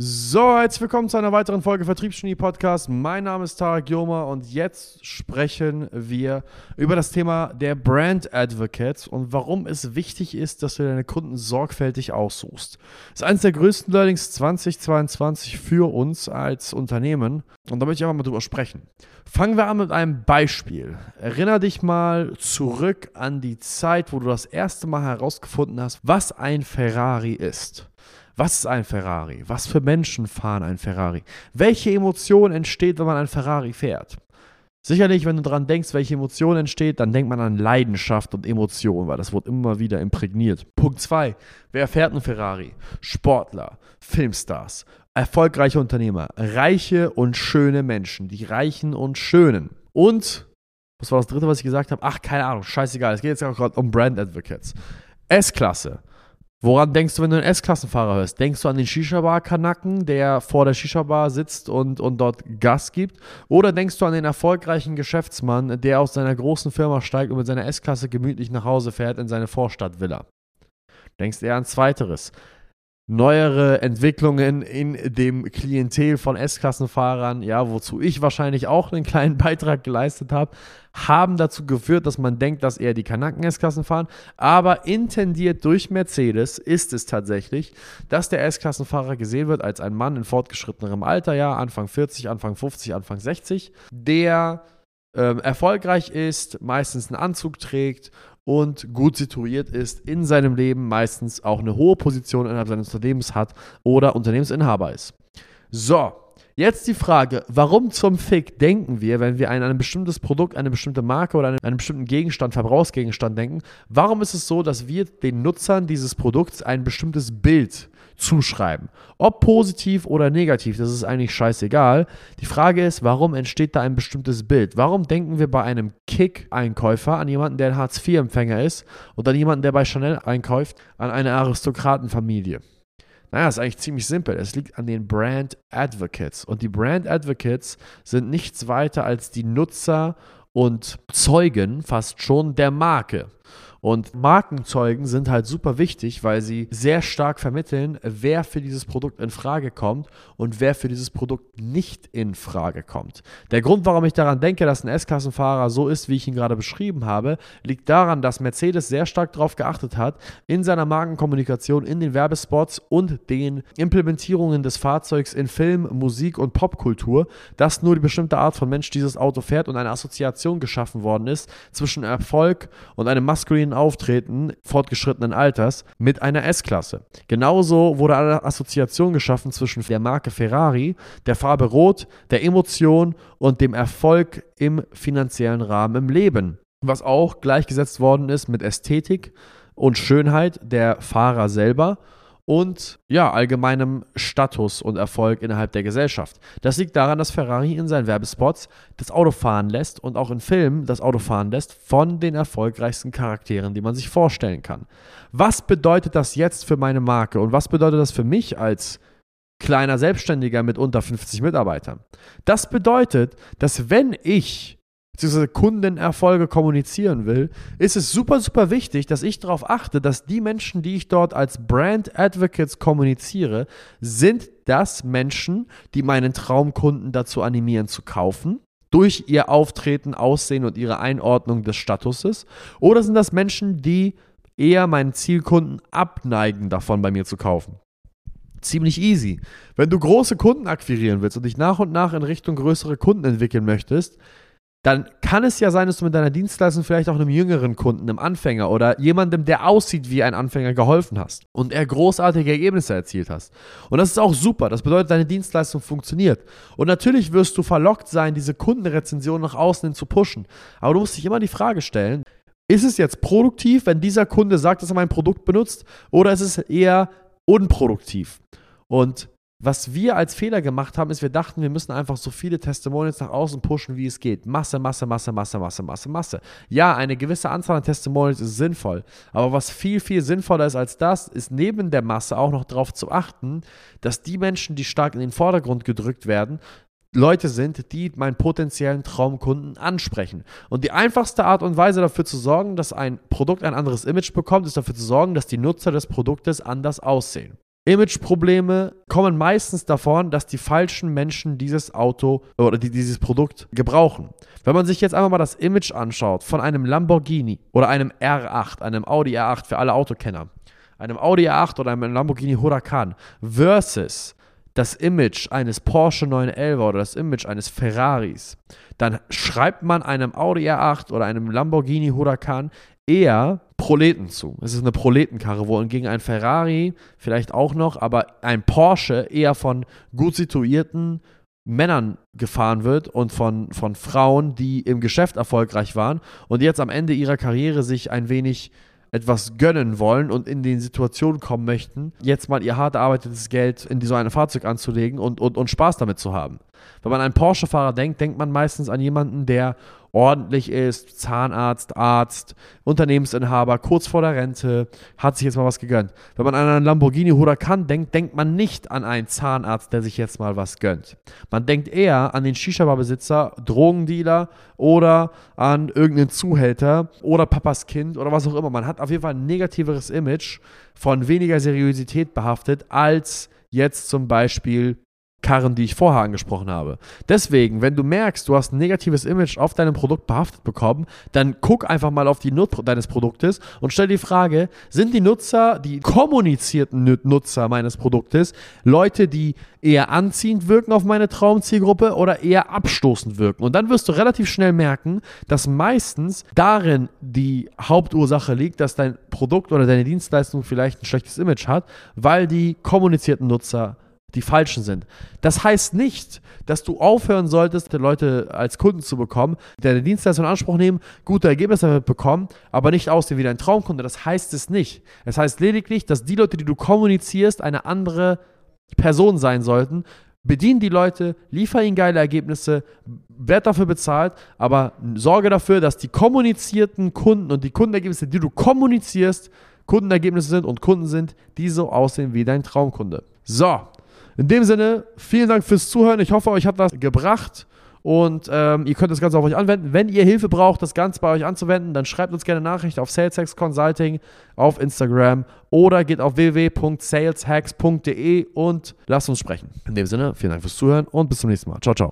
So, herzlich willkommen zu einer weiteren Folge Vertriebsgenie Podcast. Mein Name ist Tarek Joma und jetzt sprechen wir über das Thema der Brand Advocates und warum es wichtig ist, dass du deine Kunden sorgfältig aussuchst. Das ist eines der größten Learnings 2022 für uns als Unternehmen und da möchte ich einfach mal drüber sprechen. Fangen wir an mit einem Beispiel. Erinner dich mal zurück an die Zeit, wo du das erste Mal herausgefunden hast, was ein Ferrari ist. Was ist ein Ferrari? Was für Menschen fahren ein Ferrari? Welche Emotion entsteht, wenn man ein Ferrari fährt? Sicherlich, wenn du daran denkst, welche Emotion entsteht, dann denkt man an Leidenschaft und Emotion, weil das wird immer wieder imprägniert. Punkt 2. Wer fährt ein Ferrari? Sportler, Filmstars, erfolgreiche Unternehmer, reiche und schöne Menschen, die Reichen und Schönen. Und, was war das dritte, was ich gesagt habe? Ach, keine Ahnung, scheißegal. Es geht jetzt auch gerade um Brand Advocates. S-Klasse. Woran denkst du, wenn du einen S-Klassenfahrer hörst? Denkst du an den Shisha-Bar-Kanacken, der vor der Shisha-Bar sitzt und, und dort Gas gibt? Oder denkst du an den erfolgreichen Geschäftsmann, der aus seiner großen Firma steigt und mit seiner S-Klasse gemütlich nach Hause fährt in seine Vorstadtvilla? Denkst eher an Zweiteres neuere Entwicklungen in dem Klientel von S-Klassenfahrern, ja, wozu ich wahrscheinlich auch einen kleinen Beitrag geleistet habe, haben dazu geführt, dass man denkt, dass eher die Kanaken S-Klassen fahren. Aber intendiert durch Mercedes ist es tatsächlich, dass der S-Klassenfahrer gesehen wird als ein Mann in fortgeschrittenerem Alter, ja, Anfang 40, Anfang 50, Anfang 60, der ähm, erfolgreich ist, meistens einen Anzug trägt und gut situiert ist in seinem Leben, meistens auch eine hohe Position innerhalb seines Unternehmens hat oder Unternehmensinhaber ist. So, Jetzt die Frage, warum zum Fick denken wir, wenn wir an ein bestimmtes Produkt, eine bestimmte Marke oder einen, einen, bestimmten Gegenstand, Verbrauchsgegenstand denken, warum ist es so, dass wir den Nutzern dieses Produkts ein bestimmtes Bild zuschreiben. Ob positiv oder negativ, das ist eigentlich scheißegal. Die Frage ist, warum entsteht da ein bestimmtes Bild? Warum denken wir bei einem Kick-Einkäufer an jemanden, der ein Hartz-IV-Empfänger ist oder an jemanden, der bei Chanel einkauft, an eine Aristokratenfamilie? Naja, ist eigentlich ziemlich simpel. Es liegt an den Brand Advocates. Und die Brand Advocates sind nichts weiter als die Nutzer und Zeugen fast schon der Marke. Und Markenzeugen sind halt super wichtig, weil sie sehr stark vermitteln, wer für dieses Produkt in Frage kommt und wer für dieses Produkt nicht in Frage kommt. Der Grund, warum ich daran denke, dass ein S-Klassenfahrer so ist, wie ich ihn gerade beschrieben habe, liegt daran, dass Mercedes sehr stark darauf geachtet hat, in seiner Markenkommunikation, in den Werbespots und den Implementierungen des Fahrzeugs in Film, Musik und Popkultur, dass nur die bestimmte Art von Mensch dieses Auto fährt und eine Assoziation geschaffen worden ist zwischen Erfolg und einem maskulinen souveränen Auftreten fortgeschrittenen Alters mit einer S-Klasse. Genauso wurde eine Assoziation geschaffen zwischen der Marke Ferrari, der Farbe Rot, der Emotion und dem Erfolg im finanziellen Rahmen im Leben. Was auch gleichgesetzt worden ist mit Ästhetik und Schönheit der Fahrer selber und ja, allgemeinem Status und Erfolg innerhalb der Gesellschaft. Das liegt daran, dass Ferrari in seinen Werbespots das Auto fahren lässt und auch in Filmen das Auto fahren lässt von den erfolgreichsten Charakteren, die man sich vorstellen kann. Was bedeutet das jetzt für meine Marke und was bedeutet das für mich als kleiner Selbstständiger mit unter 50 Mitarbeitern? Das bedeutet, dass wenn ich beziehungsweise Kundenerfolge kommunizieren will, ist es super, super wichtig, dass ich darauf achte, dass die Menschen, die ich dort als Brand Advocates kommuniziere, sind das Menschen, die meinen Traumkunden dazu animieren zu kaufen, durch ihr Auftreten, Aussehen und ihre Einordnung des Statuses, oder sind das Menschen, die eher meinen Zielkunden abneigen, davon bei mir zu kaufen? Ziemlich easy. Wenn du große Kunden akquirieren willst und dich nach und nach in Richtung größere Kunden entwickeln möchtest, dann kann es ja sein, dass du mit deiner Dienstleistung vielleicht auch einem jüngeren Kunden, einem Anfänger oder jemandem, der aussieht wie ein Anfänger, geholfen hast und er großartige Ergebnisse erzielt hast. Und das ist auch super. Das bedeutet, deine Dienstleistung funktioniert. Und natürlich wirst du verlockt sein, diese Kundenrezension nach außen hin zu pushen. Aber du musst dich immer die Frage stellen, ist es jetzt produktiv, wenn dieser Kunde sagt, dass er mein Produkt benutzt, oder ist es eher unproduktiv? Und was wir als Fehler gemacht haben, ist, wir dachten, wir müssen einfach so viele Testimonials nach außen pushen, wie es geht. Masse, Masse, Masse, Masse, Masse, Masse, Masse. Ja, eine gewisse Anzahl an Testimonials ist sinnvoll. Aber was viel, viel sinnvoller ist als das, ist neben der Masse auch noch darauf zu achten, dass die Menschen, die stark in den Vordergrund gedrückt werden, Leute sind, die meinen potenziellen Traumkunden ansprechen. Und die einfachste Art und Weise dafür zu sorgen, dass ein Produkt ein anderes Image bekommt, ist dafür zu sorgen, dass die Nutzer des Produktes anders aussehen. Imageprobleme kommen meistens davon, dass die falschen Menschen dieses Auto oder die, dieses Produkt gebrauchen. Wenn man sich jetzt einfach mal das Image anschaut von einem Lamborghini oder einem R8, einem Audi R8 für alle Autokenner, einem Audi R8 oder einem Lamborghini Huracan versus das Image eines Porsche 911 oder das Image eines Ferraris, dann schreibt man einem Audi R8 oder einem Lamborghini Huracan eher Proleten zu. Es ist eine Proletenkarre, wo gegen ein Ferrari vielleicht auch noch, aber ein Porsche eher von gut situierten Männern gefahren wird und von, von Frauen, die im Geschäft erfolgreich waren und jetzt am Ende ihrer Karriere sich ein wenig etwas gönnen wollen und in die Situation kommen möchten, jetzt mal ihr hart erarbeitetes Geld in so ein Fahrzeug anzulegen und, und, und Spaß damit zu haben. Wenn man an einen Porsche-Fahrer denkt, denkt man meistens an jemanden, der ordentlich ist, Zahnarzt, Arzt, Unternehmensinhaber, kurz vor der Rente, hat sich jetzt mal was gegönnt. Wenn man an einen Lamborghini Huracan denkt, denkt man nicht an einen Zahnarzt, der sich jetzt mal was gönnt. Man denkt eher an den Shisha-Bar-Besitzer, Drogendealer oder an irgendeinen Zuhälter oder Papas Kind oder was auch immer. Man hat auf jeden Fall ein negativeres Image von weniger Seriosität behaftet als jetzt zum Beispiel Karren, die ich vorher angesprochen habe. Deswegen, wenn du merkst, du hast ein negatives Image auf deinem Produkt behaftet bekommen, dann guck einfach mal auf die Nut deines Produktes und stell die Frage, sind die Nutzer, die kommunizierten Nutzer meines Produktes, Leute, die eher anziehend wirken auf meine Traumzielgruppe oder eher abstoßend wirken? Und dann wirst du relativ schnell merken, dass meistens darin die Hauptursache liegt, dass dein Produkt oder deine Dienstleistung vielleicht ein schlechtes Image hat, weil die kommunizierten Nutzer die falschen sind. Das heißt nicht, dass du aufhören solltest, Leute als Kunden zu bekommen, deine Dienstleistung in Anspruch nehmen, gute Ergebnisse damit bekommen, aber nicht aussehen wie dein Traumkunde. Das heißt es nicht. Es heißt lediglich, dass die Leute, die du kommunizierst, eine andere Person sein sollten. Bedien die Leute, liefer ihnen geile Ergebnisse, werd dafür bezahlt, aber sorge dafür, dass die kommunizierten Kunden und die Kundenergebnisse, die du kommunizierst, Kundenergebnisse sind und Kunden sind, die so aussehen wie dein Traumkunde. So, in dem Sinne, vielen Dank fürs Zuhören. Ich hoffe, euch hat das gebracht. Und ähm, ihr könnt das Ganze auf euch anwenden. Wenn ihr Hilfe braucht, das Ganze bei euch anzuwenden, dann schreibt uns gerne Nachricht auf SalesHacks Consulting auf Instagram oder geht auf www.saleshacks.de und lasst uns sprechen. In dem Sinne, vielen Dank fürs Zuhören und bis zum nächsten Mal. Ciao, ciao.